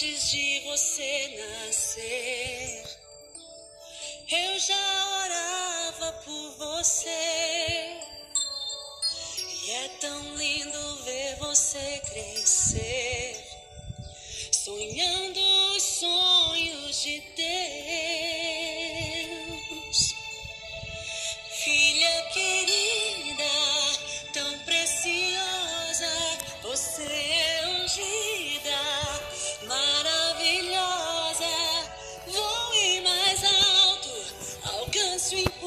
Antes de você nascer, eu já orava por você. E é tão lindo ver você crescer, sonhando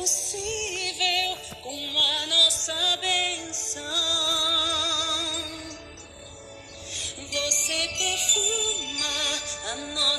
impossível com a nossa benção. Você perfuma a nossa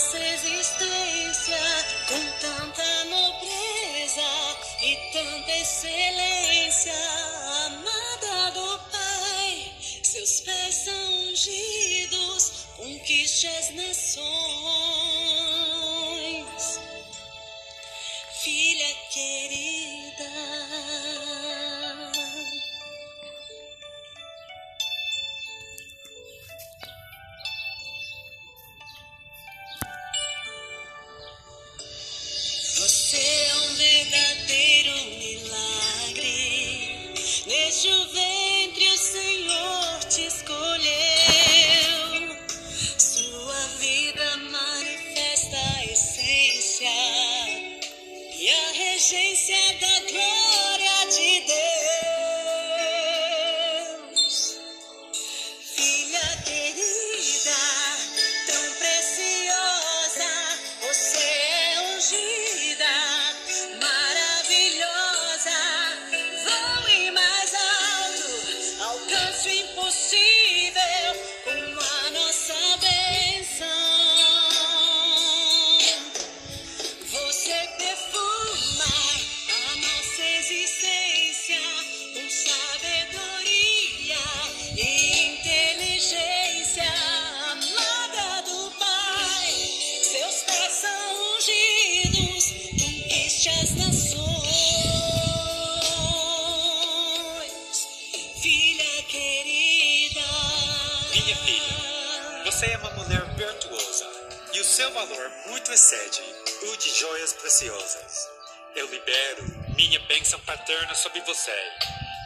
Minha filha, Você é uma mulher virtuosa e o seu valor muito excede o de joias preciosas. Eu libero minha bênção paterna sobre você.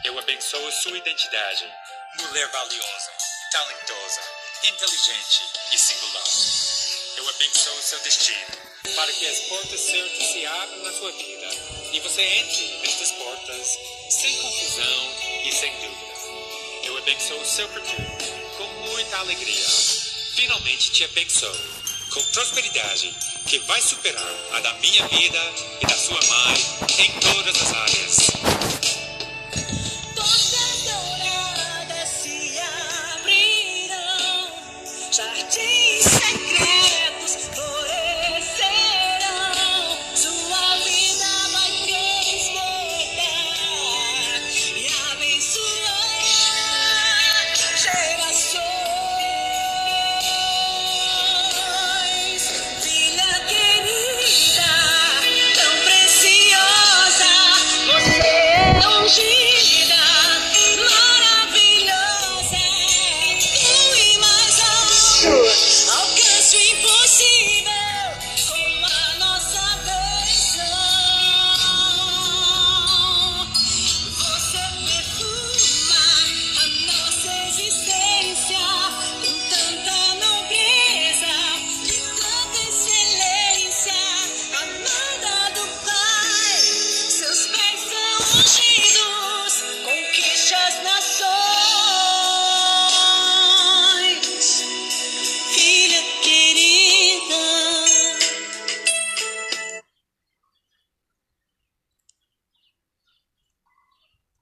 Eu abençoo sua identidade. Mulher valiosa, talentosa, inteligente e singular. Eu abençoo seu destino para que as portas certas se abram na sua vida e você entre nestas portas sem confusão e sem dúvida. Eu abençoo seu futuro com muita alegria. Finalmente te abençoo com prosperidade que vai superar a da minha vida e da sua mãe em todas as áreas. Portas douradas se abrirão, secretos